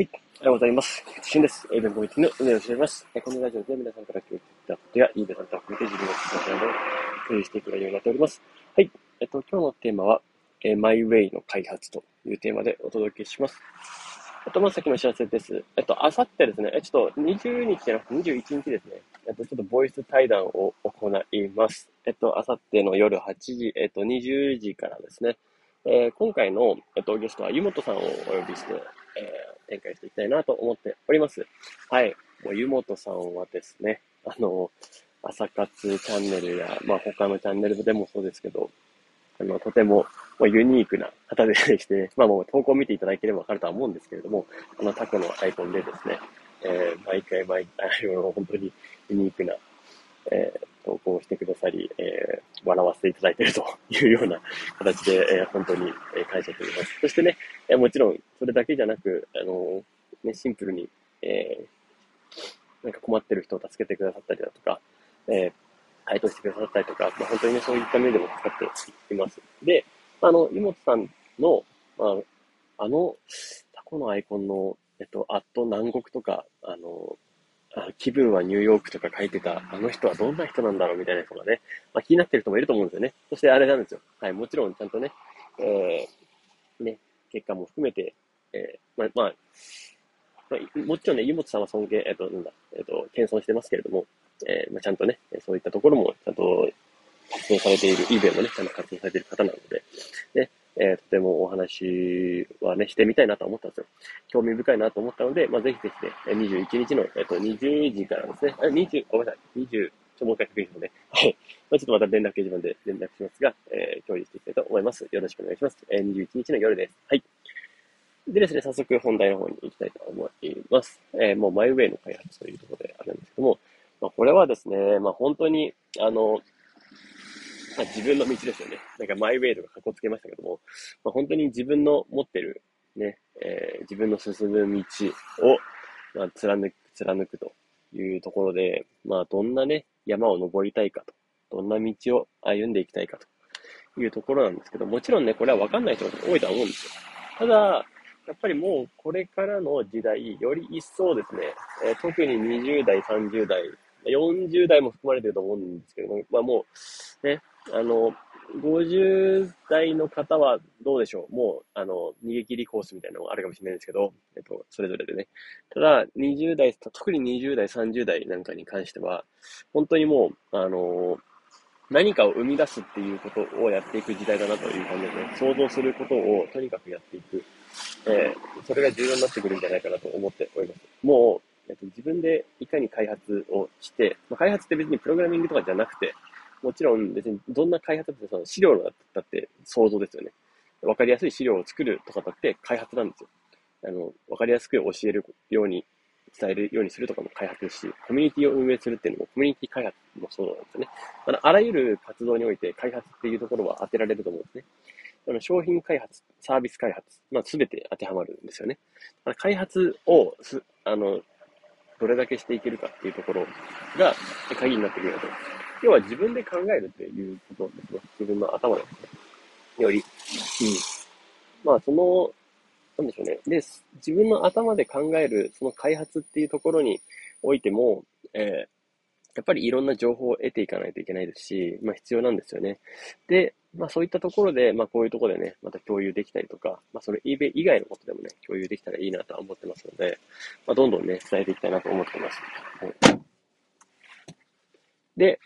はい。おはようございます。菊池です。エベンコミュニティの運営をしてお。このラジオで皆さんから聞いてたことや、いいベさんと含めて自分の気持ちなどを共有していくようになっております。はい。えっと、今日のテーマは、えー、マイウェイの開発というテーマでお届けします。あと、まず先のお知らせです。えっと、あさってですね、えちょっと20日じゃなくて21日ですね。えっと、ちょっとボイス対談を行います。えっと、あさっての夜8時、えっと、20時からですね。えー、今回の、えっと、ゲストは湯本さんをお呼びして、えー、展開していきたいなと思っております。はい。もう湯本さんはですね、あの、朝活チャンネルや、まあ他のチャンネルでもそうですけど、あの、とても、まあ、ユニークな方でして、まあもう投稿を見ていただければわかるとは思うんですけれども、あのタコのアイコンでですね、えー、毎回毎回、本当にユニークな、えー、投稿をしてくださり、えー、笑わせていただいているというような形で、えー、本当に、え感謝しております。そしてね、えもちろんそれだけじゃなく、あのね、シンプルに、えなんか困ってる人を助けてくださったりだとか、え回答してくださったりとか、まあ、本当にね、そういった面でも使っています。で、あの、井本さんの、まあ、あの、タコのアイコンの、えっと、アット南国とか、あの、あ気分はニューヨークとか書いてた、あの人はどんな人なんだろうみたいな人がね、まあ、気になってる人もいると思うんですよね。そしてあれなんですよ。はい、もちろんちゃんとね、えー、ね、結果も含めて、えー、まあ、まあ、もちろんね、湯本さんは尊敬、えっ、ー、と、なんだ、えっ、ー、と、謙遜してますけれども、えー、まあ、ちゃんとね、そういったところもちゃんと活動されている、eBay もね、ちゃんと活動されている方なので、ね、えー、とてもお話はね、してみたいなと思ったんですよ。興味深いなと思ったので、まあ、ぜひぜひね、21日の、えっ、ー、と、20時からですね、あ、20、ごめんなさい、20、ちょ、もう一回確認しますね。はい。ま、ちょっとまた連絡掲示板で連絡しますが、えー、共有していきたいと思います。よろしくお願いします。えー、21日の夜です。はい。でですね、早速本題の方に行きたいと思います。えー、もうマイウェイの開発というところであるんですけども、まあ、これはですね、まあ、本当に、あの、まあ、自分の道ですよね。なんかマイウェイとかかっこつけましたけども、まあ、本当に自分の持ってる、ね、えー、自分の進む道を、まあ、貫く、貫くというところで、まあ、どんなね、山を登りたいかと、どんな道を歩んでいきたいかというところなんですけど、もちろんね、これはわかんない人が多いとは思うんですよ。ただ、やっぱりもうこれからの時代、より一層ですね、えー、特に20代、30代、40代も含まれてると思うんですけども、まあもう、ね、あの、50代の方はどうでしょうもう、あの、逃げ切りコースみたいなのがあるかもしれないですけど、えっと、それぞれでね。ただ、20代、特に20代、30代なんかに関しては、本当にもう、あの、何かを生み出すっていうことをやっていく時代だなという感じでね、想像することをとにかくやっていく。えー、それが重要になってくるんじゃないかなと思っております。もう、自分でいかに開発をして、まあ、開発って別にプログラミングとかじゃなくて、もちろん別にどんな開発だってその資料だったって想像ですよね。わかりやすい資料を作るとかだって開発なんですよ。あの、わかりやすく教えるように、伝えるようにするとかも開発し、コミュニティを運営するっていうのもコミュニティ開発もそうなんですよね。あのあらゆる活動において開発っていうところは当てられると思うんですね。あの商品開発、サービス開発、まあ、すべて当てはまるんですよね。開発をす、あの、どれだけしていけるかっていうところが鍵になってくると。要は自分で考えるっていうことですね。自分の頭で、ね。より。うん。まあ、その、なんでしょうね。で、自分の頭で考える、その開発っていうところにおいても、えー、やっぱりいろんな情報を得ていかないといけないですし、まあ必要なんですよね。で、まあそういったところで、まあこういうところでね、また共有できたりとか、まあそれ eBay 以外のことでもね、共有できたらいいなとは思ってますので、まあどんどんね、伝えていきたいなと思ってます。はいで、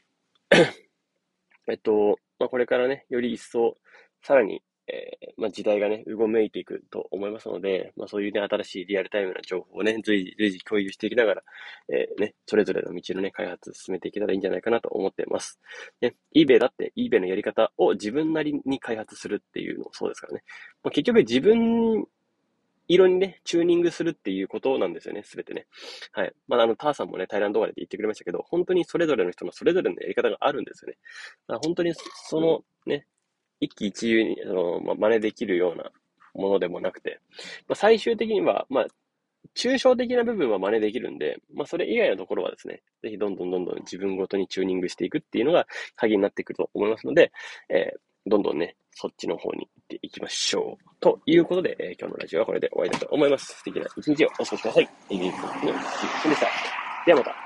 えっと、まあこれからね、より一層、さらにえー、まあ、時代がね、うごめいていくと思いますので、まあ、そういうね、新しいリアルタイムな情報をね、随時、随時共有していきながら、えー、ね、それぞれの道のね、開発進めていけたらいいんじゃないかなと思ってます。ね、eBay だって eBay のやり方を自分なりに開発するっていうのもそうですからね。まあ、結局自分色にね、チューニングするっていうことなんですよね、すべてね。はい。まあ、あの、ターさんもね、タイランドワーで言ってくれましたけど、本当にそれぞれの人のそれぞれのやり方があるんですよね。本当にそのね、一喜一憂に、あの、まあ、真似できるようなものでもなくて、まあ、最終的には、まあ、抽象的な部分は真似できるんで、まあ、それ以外のところはですね、ぜひどんどんどんどん自分ごとにチューニングしていくっていうのが鍵になってくると思いますので、えどんどんね、そっちの方に行っていきましょう。ということで、えー、今日のラジオはこれで終わりだと思います。素敵な一日をお過ごしください。エビフのでした。ではまた。